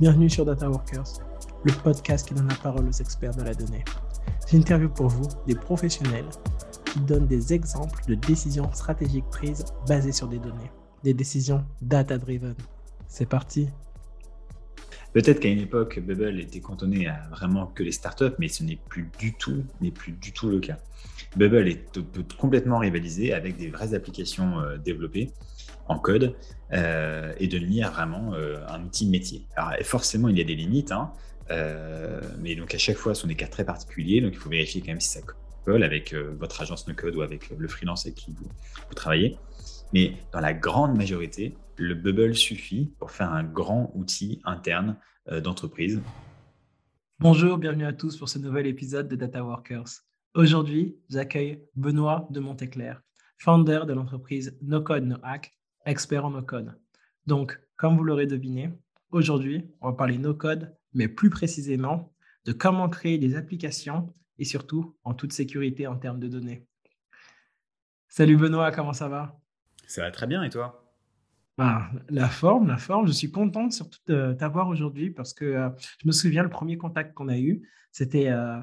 Bienvenue sur Data Workers, le podcast qui donne la parole aux experts de la donnée. J'interviewe pour vous des professionnels qui donnent des exemples de décisions stratégiques prises basées sur des données, des décisions data-driven. C'est parti Peut-être qu'à une époque, Bubble était cantonné à vraiment que les startups, mais ce n'est plus du tout, n'est plus du tout le cas. Bubble est, peut complètement rivaliser avec des vraies applications euh, développées en code euh, et devenir vraiment euh, un outil métier. Alors forcément, il y a des limites, hein, mais donc à chaque fois, ce sont des cas très particuliers, donc il faut vérifier quand même si ça colle avec votre agence no code ou avec le freelance avec qui vous travaillez. Mais dans la grande majorité, le Bubble suffit pour faire un grand outil interne euh, d'entreprise. Bonjour, bienvenue à tous pour ce nouvel épisode de Data Workers. Aujourd'hui, j'accueille Benoît de Monteclair, founder de l'entreprise No Code No Hack, expert en no code. Donc, comme vous l'aurez deviné, aujourd'hui, on va parler no code, mais plus précisément de comment créer des applications et surtout en toute sécurité en termes de données. Salut Benoît, comment ça va? Ça va très bien et toi? Bah, la forme, la forme. Je suis content surtout de t'avoir aujourd'hui parce que euh, je me souviens le premier contact qu'on a eu, c'était euh,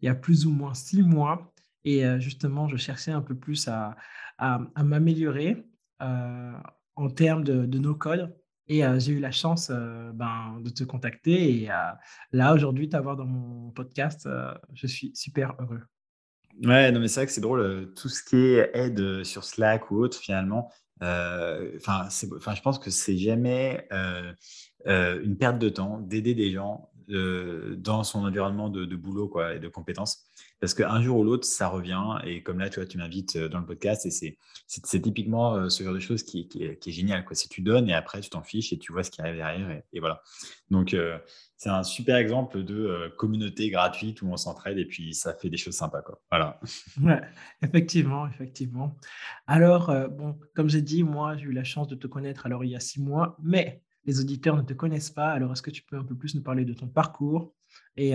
il y a plus ou moins six mois. Et euh, justement, je cherchais un peu plus à, m'améliorer en termes de, nos codes. Et j'ai eu la chance ben, de te contacter. Et là, aujourd'hui, t'avoir dans mon podcast, je suis super heureux. Ouais, non, mais c'est vrai que c'est drôle. euh, Tout ce qui est aide sur Slack ou autre, finalement, euh, je pense que c'est jamais euh, euh, une perte de temps d'aider des gens euh, dans son environnement de, de boulot quoi, et de compétences. Parce qu'un jour ou l'autre, ça revient. Et comme là, tu vois, tu m'invites euh, dans le podcast et c'est typiquement euh, ce genre de choses qui, est, génial. Quoi. Si tu donnes et après, tu t'en fiches et tu vois ce qui arrive derrière. Et, voilà. Donc, euh, c'est un super exemple de communauté gratuite où on s'entraide et puis ça fait des choses sympas. Quoi. Voilà. Ouais, effectivement, effectivement. Alors, bon, comme j'ai dit, moi, j'ai eu la chance de te connaître alors il y a six mois, mais les auditeurs ne te connaissent pas. Alors, est-ce que tu peux un peu plus nous parler de ton parcours et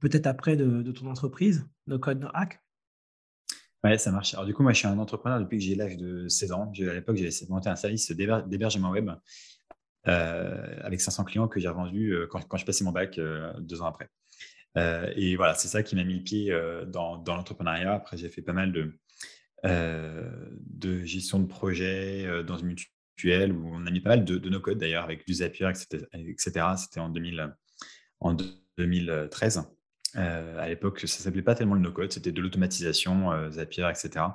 peut-être après de, ton entreprise, No Code Hack? Ouais, ça marche. Alors, du coup, moi, je suis un entrepreneur depuis que j'ai l'âge de 16 ans. À l'époque, de monter un service d'héber- d'hébergement web euh, avec 500 clients que j'ai revendu euh, quand, je passais mon bac euh, deux ans après. Et voilà, c'est ça qui m'a mis le pied dans, l'entrepreneuriat. Après, j'ai fait pas mal de, gestion de projet dans une mutuelle où on a mis pas mal de, de no-code d'ailleurs avec du Zapier, etc. C'était en, 2000 en 2013. Euh, à l'époque, ça s'appelait pas tellement le no-code, c'était de l'automatisation, euh, Zapier, etc.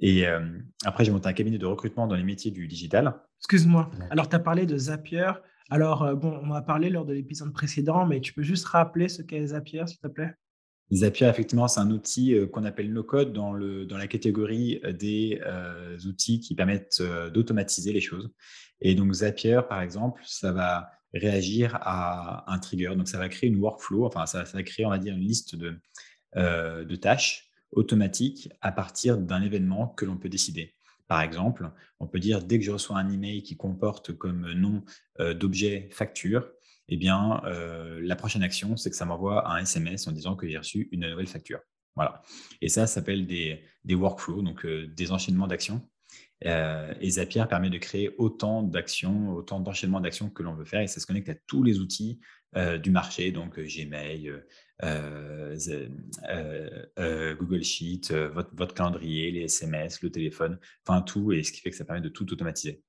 Et euh, après, j'ai monté un cabinet de recrutement dans les métiers du digital. Excuse-moi. Alors, tu as parlé de Zapier. Alors, euh, bon, on en a parlé lors de l'épisode précédent, mais tu peux juste rappeler ce qu'est Zapier, s'il te plaît? Zapier, effectivement, c'est un outil qu'on appelle no-code dans, le, dans la catégorie des outils qui permettent d'automatiser les choses. Et donc, Zapier, par exemple, ça va réagir à un trigger. Donc, ça va créer une workflow, enfin, ça, va créer, on va dire, une liste de, euh, de tâches automatiques à partir d'un événement que l'on peut décider. Par exemple, on peut dire, dès que je reçois un email qui comporte comme nom euh, d'objet facture, eh bien, euh, la prochaine action, c'est que ça m'envoie un SMS en disant que j'ai reçu une nouvelle facture. Voilà. Et ça, ça s'appelle des, des workflows, donc des enchaînements d'actions. Euh, et Zapier permet de créer autant d'actions, autant d'enchaînements d'actions que l'on veut faire, et ça se connecte à tous les outils euh, du marché, donc euh, Gmail, euh, Google Sheet, votre, votre calendrier, les SMS, le téléphone, enfin tout, et ce qui fait que ça permet de tout automatiser.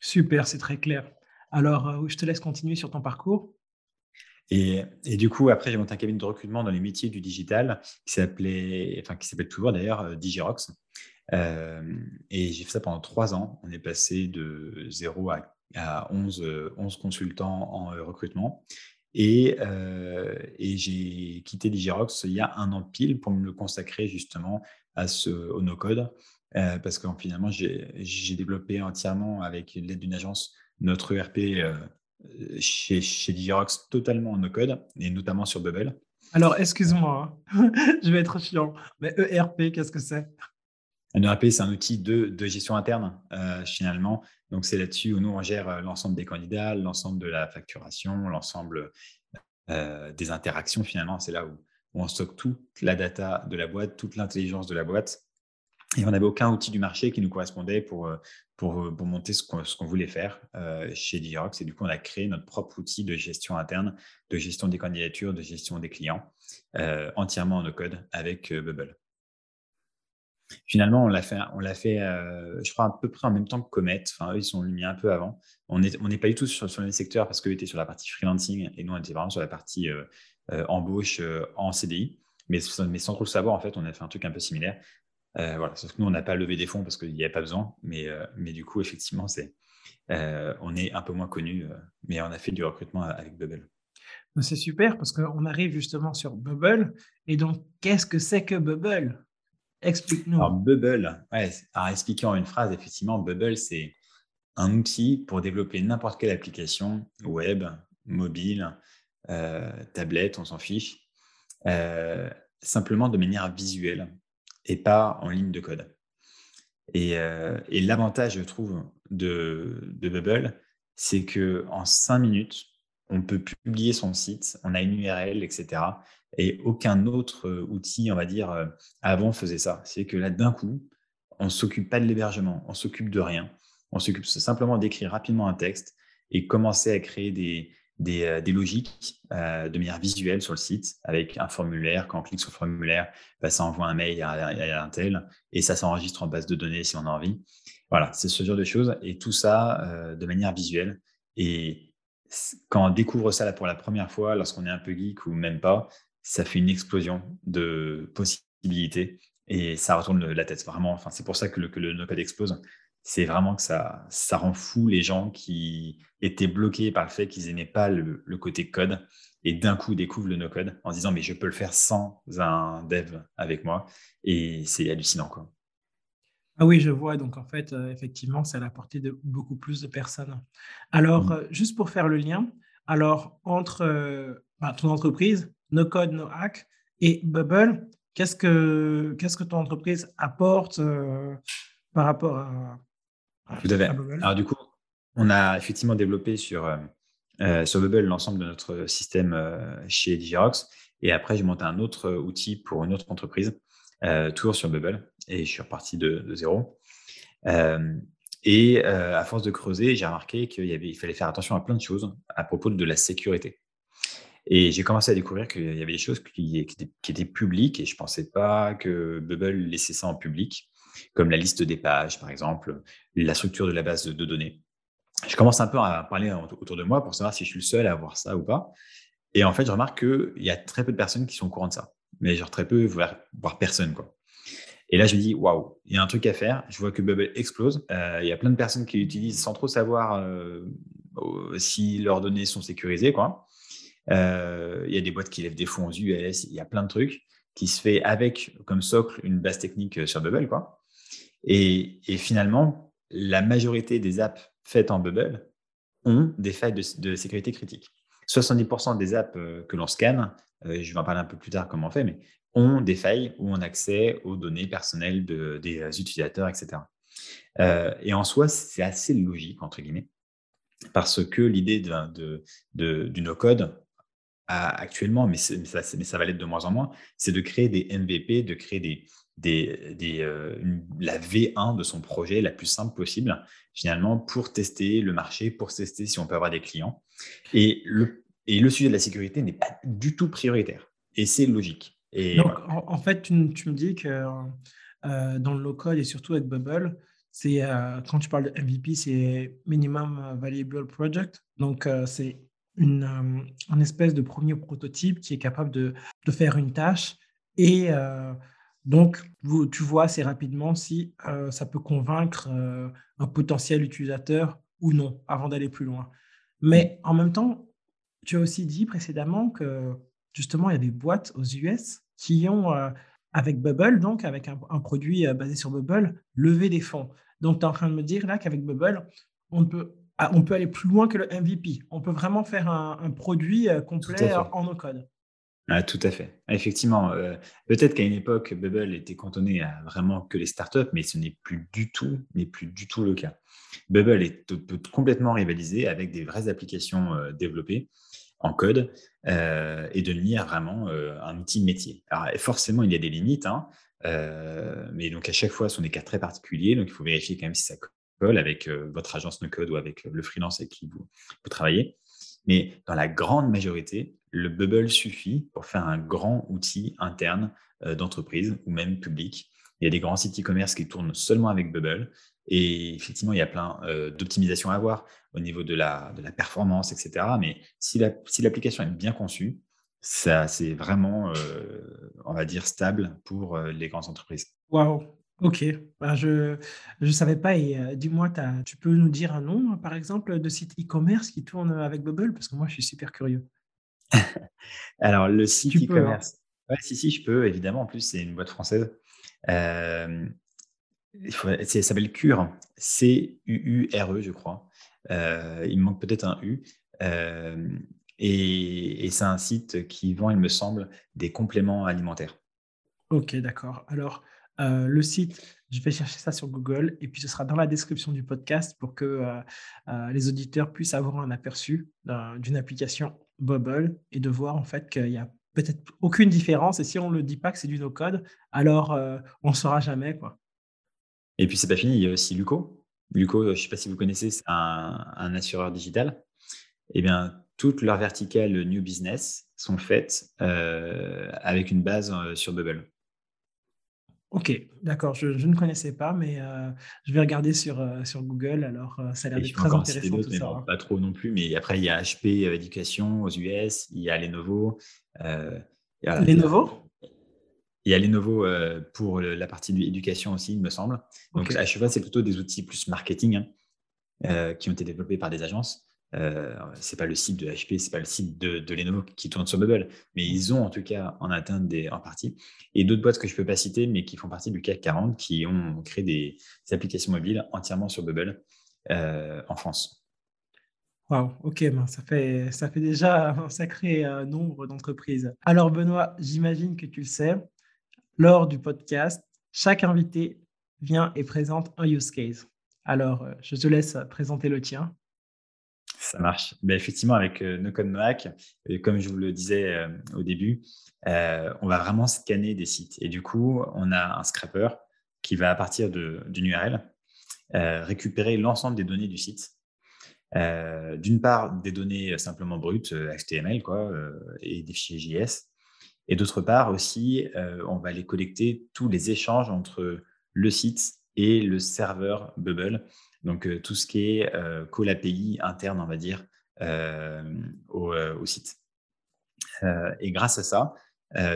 Super, c'est très clair. Alors, je te laisse continuer sur ton parcours. Et, et du coup, après, j'ai monté un cabinet de recrutement dans les métiers du digital qui s'appelait, enfin, qui s'appelle toujours d'ailleurs Digirox. Et j'ai fait ça pendant trois ans. On est passé de 0 à, à 11, euh, 11 consultants en euh, recrutement. Et, euh, et j'ai quitté Digirox il y a un an pile pour me consacrer justement à ce, au no-code. Parce que finalement, j'ai développé entièrement avec l'aide d'une agence notre ERP chez, chez Digirox totalement en no-code et notamment sur Bubble. Alors, excuse-moi, hein. je vais être chiant, mais ERP, qu'est-ce que c'est? Un ERP, c'est un outil de, gestion interne euh, finalement. Donc, c'est là-dessus où nous, on gère euh, l'ensemble des candidats, l'ensemble de la facturation, l'ensemble euh, des interactions finalement. C'est là où, où on stocke toute la data de la boîte, toute l'intelligence de la boîte Et on n'avait aucun outil du marché qui nous correspondait pour, pour, monter ce qu'on voulait faire chez Dirox. Et du coup, on a créé notre propre outil de gestion interne, de gestion des candidatures, de gestion des clients, entièrement en no-code avec Bubble. Finalement, on l'a fait, on l'a fait je crois, à peu près en même temps que Comet. Enfin, eux, ils sont mis un peu avant. On n'est on pas du tout sur, le même secteur parce qu'eux étaient sur la partie freelancing et nous, on était vraiment sur la partie embauche en CDI. Mais, sans trop le savoir, en fait, on a fait un truc un peu similaire. Euh, voilà, sauf que nous, on n'a pas levé des fonds parce qu'il n'y a pas besoin. Mais, euh, mais du coup, effectivement, c'est, euh, on est un peu moins connu, mais on a fait du recrutement avec Bubble. C'est super parce qu'on arrive justement sur Bubble. Et donc, qu'est-ce que c'est que Bubble? Explique-nous. Alors, Bubble, ouais, en expliquant une phrase, effectivement, Bubble, c'est un outil pour développer n'importe quelle application web, mobile, tablette, on s'en fiche, simplement de manière visuelle et pas en ligne de code. Et, euh, l'avantage, je trouve, de, Bubble, c'est qu'en cinq minutes, on peut publier son site, on a une URL, etc. Et aucun autre euh, outil, on va dire, euh, avant faisait ça. C'est que là, d'un coup, on s'occupe pas de l'hébergement, on s'occupe de rien. On s'occupe simplement d'écrire rapidement un texte et commencer à créer des, euh, des, logiques de manière visuelle sur le site avec un formulaire. Quand on clique sur le formulaire, bah, ça envoie un mail à, un tel et ça s'enregistre en base de données si on a envie. Voilà, c'est ce genre de choses et tout ça de manière visuelle. Et quand on découvre ça là pour la première fois, lorsqu'on est un peu geek ou même pas, ça fait une explosion de possibilités et ça retourne la tête vraiment. Enfin, c'est pour ça que le, que le no-code explose c'est vraiment que ça, ça rend fou les gens qui étaient bloqués par le fait qu'ils n'aimaient pas le, côté code et d'un coup découvrent le no-code en se disant mais je peux le faire sans un dev avec moi et c'est hallucinant quoi. Ah oui, je vois. Donc en fait, euh, effectivement, c'est à la portée de beaucoup plus de personnes. Alors, mmh. euh, juste pour faire le lien, alors entre euh, bah, ton entreprise, No Code, No Hack et Bubble, qu'est-ce que, qu'est-ce que ton entreprise apporte par rapport à, tout à fait. Alors, du coup, on a effectivement développé sur, euh, euh, sur Bubble l'ensemble de notre système euh, chez Digirox. Et après, j'ai monté un autre outil pour une autre entreprise, toujours sur Bubble. Et je suis reparti de, zéro. et à force de creuser, j'ai remarqué qu'il il fallait faire attention à plein de choses à propos de la sécurité. Et j'ai commencé à découvrir qu'il y avait des choses qui, étaient publiques et je ne pensais pas que Bubble laissait ça en public comme la liste des pages, par exemple, la structure de la base de données. Je commence un peu à parler autour de moi pour savoir si je suis le seul à avoir ça ou pas. Et en fait, je remarque qu'il y a très peu de personnes qui sont au courant de ça. Mais genre très peu, voire, personne. Quoi. Et là, je me dis, waouh, il y a un truc à faire. Je vois que Bubble explose. Euh, il y a plein de personnes qui l'utilisent sans trop savoir euh, si leurs données sont sécurisées. Quoi. Euh, il y a des boîtes qui lèvent des fonds aux US. Il y a plein de trucs qui se fait avec comme socle une base technique sur Bubble. Quoi. Et, finalement, la majorité des apps faites en Bubble ont des failles de, sécurité critique. 70% des apps euh, que l'on scanne, euh, je vais en parler un peu plus tard comment on fait, mais ont des failles où on a accès aux données personnelles des euh, utilisateurs, etc. et en soi, c'est assez logique, entre guillemets, parce que l'idée de, du no-code, actuellement, mais, ça, mais ça va l'être de moins en moins, c'est de créer des MVP, de créer des, des, euh, la V1 de son projet la plus simple possible, finalement, pour tester le marché, pour tester si on peut avoir des clients. Et le, et le sujet de la sécurité n'est pas du tout prioritaire. Et c'est logique. Et Donc, en, fait, tu, me dis que euh, dans le low-code et surtout avec Bubble, c'est euh, quand tu parles de MVP, c'est Minimum Valuable Project. Donc, c'est une, espèce de premier prototype qui est capable de, faire une tâche et donc, tu vois assez rapidement si euh, ça peut convaincre euh, un potentiel utilisateur ou non avant d'aller plus loin. Mais en même temps, tu as aussi dit précédemment que justement, il y a des boîtes aux US qui ont, euh, avec Bubble, donc avec un, produit basé sur Bubble, levé des fonds. Donc, tu es en train de me dire là qu'avec Bubble, on peut, on peut aller plus loin que le MVP. On peut vraiment faire un, produit complet en no-code. Ah, tout à fait. Effectivement, euh, peut-être qu'à une époque, Bubble était cantonné à vraiment que les startups, mais ce n'est plus du tout, n'est plus du tout le cas. Bubble est, peut complètement rivaliser avec des vraies applications euh, développées en code euh, et devenir vraiment un outil métier. Alors, forcément, il y a des limites. Hein. mais donc à chaque fois, ce sont des cas très particuliers. Donc il faut vérifier quand même si ça avec votre agence no code ou avec le freelance avec qui vous, travaillez. Mais dans la grande majorité, le bubble suffit pour faire un grand outil interne d'entreprise ou même public. Il y a des grands sites e-commerce qui tournent seulement avec Bubble. Et effectivement, il y a plein d'optimisations à avoir au niveau de la, de la performance, etc. Mais si l'application est bien conçue, c'est vraiment, on va dire, stable pour les grandes entreprises. Waouh, ok. Ben, je ne savais pas. Et dis-moi, tu peux nous dire un nom, par exemple, de site e-commerce qui tourne avec Bubble? Parce que moi, je suis super curieux. Alors, le site hein. e-commerce. Ouais, si, si, je peux, évidemment. En plus, c'est une boîte française. Euh, ça s'appelle Cure, C-U-U-R-E, je crois. Euh, il me manque peut-être un U. Euh, et, c'est un site qui vend, il me semble, des compléments alimentaires. Ok, d'accord. Alors, le site, je vais chercher ça sur Google et puis ce sera dans la description du podcast pour que les auditeurs puissent avoir un aperçu d'une application Bubble et de voir en fait qu'il y a peut-être aucune différence. Et si on ne le dit pas que c'est du no-code, alors on ne saura jamais. Quoi. Et puis, c'est pas fini, il y a aussi Luco. Luco, je ne sais pas si vous connaissez, c'est un, assureur digital. Eh bien, toutes leurs verticales New Business sont faites euh, avec une base euh, sur Bubble. Ok, d'accord. Je, ne connaissais pas, mais euh, je vais regarder sur, sur Google. Alors, ça a l'air très intéressant. Tout ça. Pas trop non plus, mais après, il y a HP Éducation aux US, il y a Lenovo. Lenovo? Il y a Lenovo euh, pour la partie de l'éducation aussi, il me semble. Donc, à cheval, c'est plutôt des outils plus marketing hein, euh, qui ont été développés par des agences. Euh, c'est pas le site de HP, c'est pas le site de, Lenovo qui tourne sur Bubble, mais ils ont en tout cas en atteinte des, en partie. Et d'autres boîtes que je peux pas citer, mais qui font partie du CAC 40, qui ont créé des, applications mobiles entièrement sur Bubble euh, en France. Wow, ok, ben, ça, fait, ça fait déjà un sacré nombre d'entreprises. Alors Benoît, j'imagine que tu le sais, lors du podcast, chaque invité vient et présente un use case. Alors, euh, je te laisse présenter le tien. Ça marche. Ben, effectivement, avec euh, et comme je vous le disais euh, au début, on va vraiment scanner des sites. Et du coup, on a un scrapper qui va, à partir d'une URL, récupérer l'ensemble des données du site. D'une part, des données simplement brutes, HTML quoi, et des fichiers JS, et d'autre part aussi, euh, on va aller collecter tous les échanges entre le site et le serveur Bubble. Donc, euh, tout ce qui est euh, call API interne, on va dire, au, site. et grâce à ça,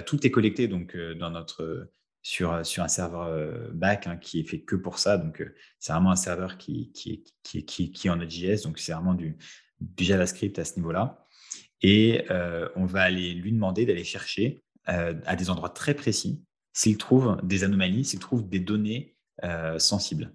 tout est collecté donc, dans notre, sur, sur un serveur back hein, qui est fait que pour ça. Donc, c'est vraiment un serveur qui, qui, qui, qui, qui est en Node.js. Donc, c'est vraiment du, du JavaScript à ce niveau-là. Et euh, on va aller lui demander d'aller chercher euh, à des endroits très précis s'il trouve des anomalies, s'il trouve des données euh, sensibles.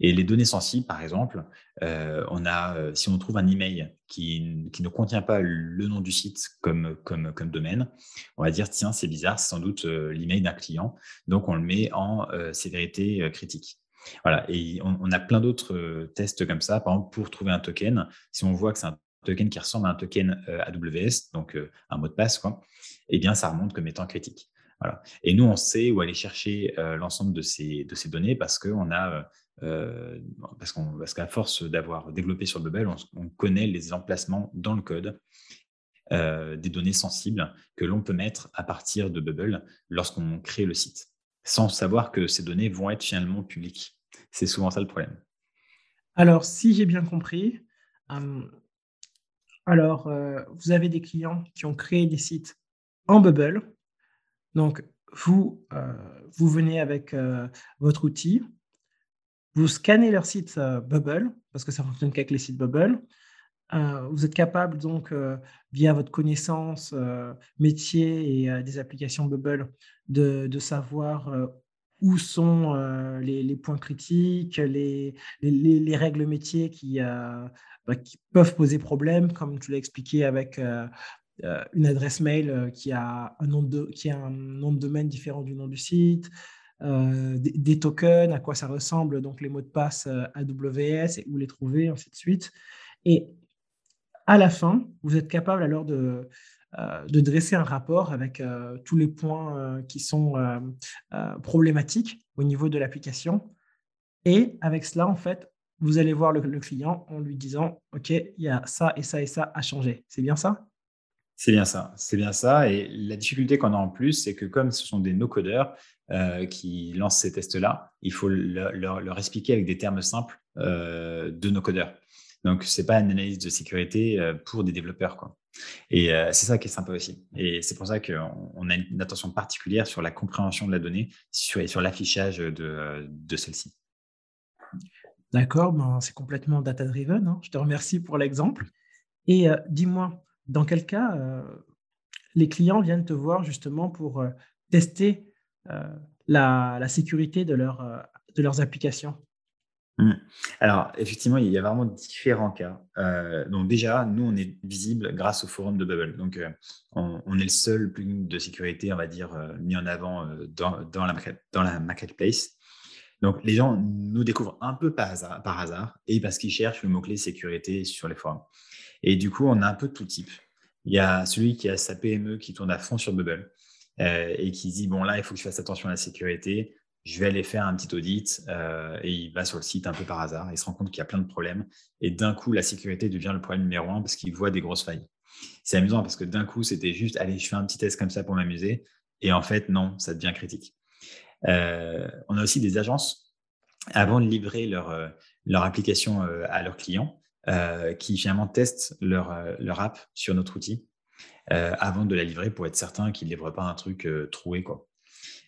Et les données sensibles, par exemple, on a, si on trouve un email qui, qui, ne contient pas le nom du site comme, comme, comme domaine, on va dire tiens, c'est bizarre, c'est sans doute l'email d'un client. Donc, on le met en sévérité critique. Voilà, et on, a plein d'autres tests comme ça. Par exemple, pour trouver un token, si on voit que c'est un token qui ressemble à un token euh, AWS, donc euh, un mot de passe, quoi, eh bien, ça remonte comme étant critique. Voilà. Et nous, on sait où aller chercher euh, l'ensemble de ces, de ces données parce qu'on a, qu'on, parce qu'à force d'avoir développé sur Bubble, on, connaît les emplacements dans le code des données sensibles que l'on peut mettre à partir de Bubble lorsqu'on crée le site, sans savoir que ces données vont être finalement publiques. C'est souvent ça le problème. Alors, si j'ai bien compris, alors, euh, vous avez des clients qui ont créé des sites en Bubble. Donc, vous, euh, vous venez avec euh, votre outil, vous scannez leur site Bubble, parce que ça fonctionne qu'avec les sites Bubble. vous êtes capable, donc, via votre connaissance métier et des applications Bubble, de, savoir où sont les, points critiques, les, les règles métiers qui, bah, qui peuvent poser problème, comme tu l'as expliqué avec euh, euh, une adresse mail euh, qui a, un nom de, qui a un nom de domaine différent du nom du site, des, tokens, à quoi ça ressemble, donc les mots de passe AWS et où les trouver, ainsi de suite. Et à la fin, vous êtes capable alors de, de dresser un rapport avec tous les points qui sont problématiques au niveau de l'application. Et avec cela, en fait, vous allez voir le, client en lui disant, OK, il y a ça et ça et ça à changer. C'est bien ça? C'est bien ça. C'est bien ça. Et la difficulté qu'on a en plus, c'est que comme ce sont des no-codeurs euh, qui lancent ces tests-là, il faut leur, expliquer avec des termes simples euh, de no-codeurs. Donc, ce n'est pas une analyse de sécurité euh, pour des développeurs. Quoi. Et c'est ça qui est sympa aussi. Et c'est pour ça qu'on a une attention particulière sur la compréhension de la donnée sur, et sur l'affichage de, celle-ci. D'accord, ben, c'est complètement data-driven. Hein. Je te remercie pour l'exemple. Et dis-moi, dans quel cas les clients viennent te voir justement pour tester la, sécurité de, de leurs applications mmh. Alors, effectivement, il y a vraiment différents cas. donc déjà, nous, on est visible grâce au forum de Bubble. Donc, on, est le seul plugin de sécurité, on va dire, mis en avant dans, dans, la, dans la marketplace. Donc, les gens nous découvrent un peu par hasard, par hasard et parce qu'ils cherchent le mot-clé sécurité sur les forums. Et du coup, on a un peu tout type. Il y a celui qui a sa PME qui tourne à fond sur Bubble euh, et qui dit Bon, là, il faut que je fasse attention à la sécurité. Je vais aller faire un petit audit euh, et il va sur le site un peu par hasard. Il se rend compte qu'il y a plein de problèmes. Et d'un coup, la sécurité devient le problème numéro un parce qu'il voit des grosses failles. C'est amusant parce que d'un coup, c'était juste Allez, je fais un petit test comme ça pour m'amuser. Et en fait, non, ça devient critique. Euh, on a aussi des agences, avant de livrer leur, application à leurs clients, qui finalement testent leur, leur app sur notre outil avant de la livrer pour être certain qu'ils ne livrent pas un truc troué. Quoi.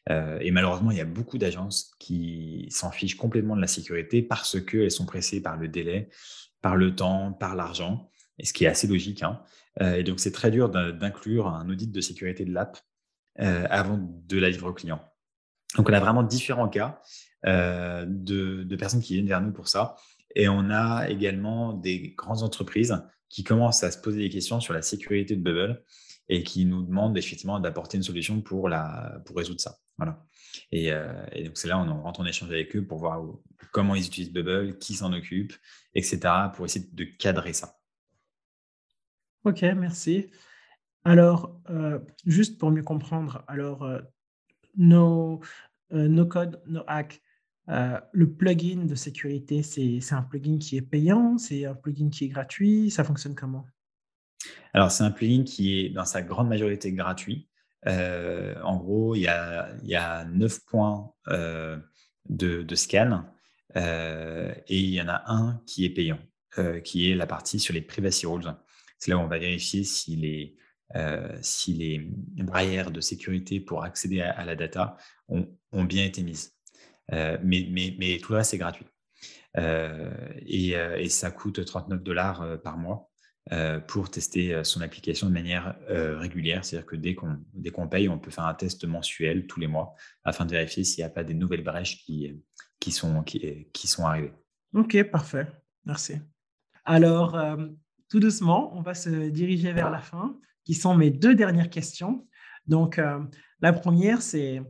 et malheureusement, il y a beaucoup d'agences qui s'en fichent complètement de la sécurité parce qu'elles sont pressées par le délai, par le temps, par l'argent, ce qui est assez logique. Hein. et donc, c'est très dur d'inclure un audit de sécurité de l'app avant de la livrer au client. Donc, on a vraiment différents cas euh, de, personnes qui viennent vers nous pour ça. Et on a également des grandes entreprises qui commencent à se poser des questions sur la sécurité de Bubble et qui nous demandent effectivement d'apporter une solution pour, la, pour résoudre ça. Voilà. Et, euh, donc, c'est là on rentre en échange avec eux pour voir comment ils utilisent Bubble, qui s'en occupe, etc., pour essayer de cadrer ça. Ok, merci. Alors, euh, juste pour mieux comprendre, alors, nos, euh, no code, no hack. Euh, le plugin de sécurité, c'est un plugin qui est payant, c'est un plugin qui est gratuit, ça fonctionne comment? Alors, c'est un plugin qui est dans sa grande majorité gratuit. Euh, en gros, il y a, 9 points de, de, scan et il y en a un qui est payant, qui est la partie sur les privacy rules. C'est là où on va vérifier euh, si les barrières de sécurité pour accéder à, la data ont, bien été mises. Euh, mais, tout le reste, c'est gratuit. Euh, et, ça coûte 39 dollars par mois pour tester son application de manière régulière. C'est-à-dire que dès qu'on qu'on paye, on peut faire un test mensuel tous les mois afin de vérifier s'il n'y a pas des nouvelles brèches qui, qui, sont, qui, sont arrivées. OK, parfait. Merci. Alors, tout doucement, on va se diriger vers la fin qui sont mes deux dernières questions. Donc, euh, la première, c'est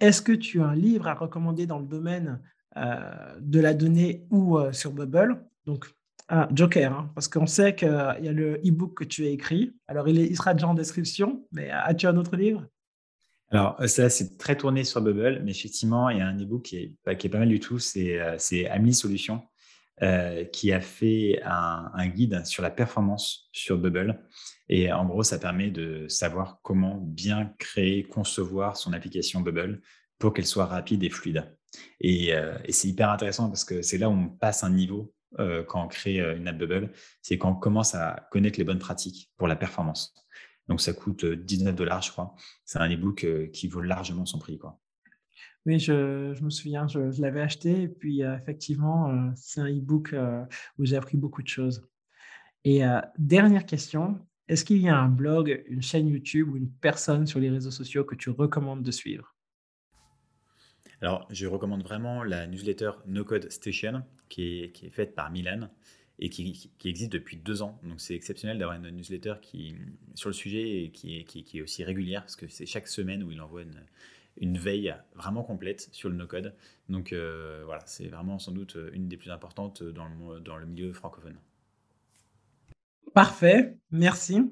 est-ce que tu as un livre à recommander dans le domaine euh, de la donnée ou euh, sur Bubble? Donc, ah, Joker, hein, parce qu'on sait qu'il y a le e-book que tu as écrit. Alors, il, sera déjà en description, mais as-tu un autre livre? Alors, ça, c'est très tourné sur Bubble, mais effectivement, il y a un e-book qui est, qui est pas mal du tout, c'est Ami Solutions, qui a fait un, guide sur la performance sur Bubble. Et en gros, ça permet de savoir comment bien créer, concevoir son application Bubble pour qu'elle soit rapide et fluide. Et, euh, c'est hyper intéressant parce que c'est là où on passe un niveau euh, quand on crée euh, une app Bubble, c'est quand on commence à connaître les bonnes pratiques pour la performance. Donc ça coûte 19 dollars, je crois. C'est un ebook qui vaut largement son prix. Quoi. Oui, je, me souviens, je, l'avais acheté et puis effectivement, c'est un e-book où j'ai appris beaucoup de choses. Et dernière question, est-ce qu'il y a un blog, une chaîne YouTube ou une personne sur les réseaux sociaux que tu recommandes de suivre? Alors, je recommande vraiment la newsletter No Code Station qui est, faite par Milan et qui, existe depuis deux ans. Donc, c'est exceptionnel d'avoir une newsletter qui, sur le sujet et qui est, aussi régulière parce que c'est chaque semaine où il envoie une, veille vraiment complète sur le no-code. Donc euh, voilà, c'est vraiment sans doute une des plus importantes dans le milieu francophone. Parfait, merci.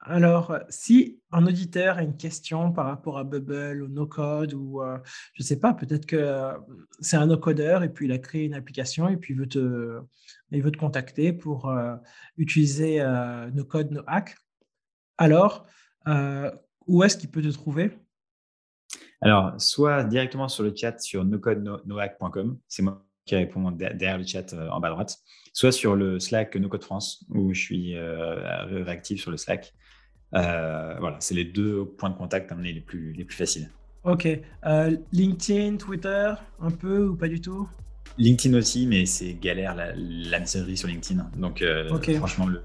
Alors, si un auditeur a une question par rapport à Bubble ou NoCode ou euh, je ne sais pas, peut-être que euh, c'est un no-codeur et puis il a créé une application et puis il veut te, il veut te contacter pour euh, utiliser NoCode, NoHack. Alors, où est-ce qu'il peut te trouver? Alors, soit directement sur le chat sur nocode-nohack.com, c'est moi qui réponds derrière le chat en bas à droite, soit sur le Slack NoCode France, où je suis réactif sur le Slack. Euh, voilà, c'est les deux points de contact les plus, les plus faciles. Ok. Euh, LinkedIn, Twitter, un peu ou pas du tout? LinkedIn aussi, mais c'est galère la, la messagerie sur LinkedIn. Donc, euh, franchement, le,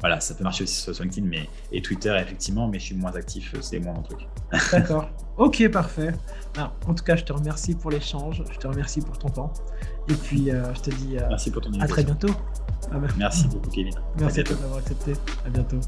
voilà, ça peut marcher aussi sur, LinkedIn, mais et Twitter effectivement, mais je suis moins actif, c'est moins mon truc. D'accord. ok, parfait. en tout cas, je te remercie pour l'échange, je te remercie pour ton temps, et puis je te dis Merci pour ton à très bientôt. Ah bah. Merci beaucoup, Kevin. Merci à toi d'avoir accepté. À bientôt.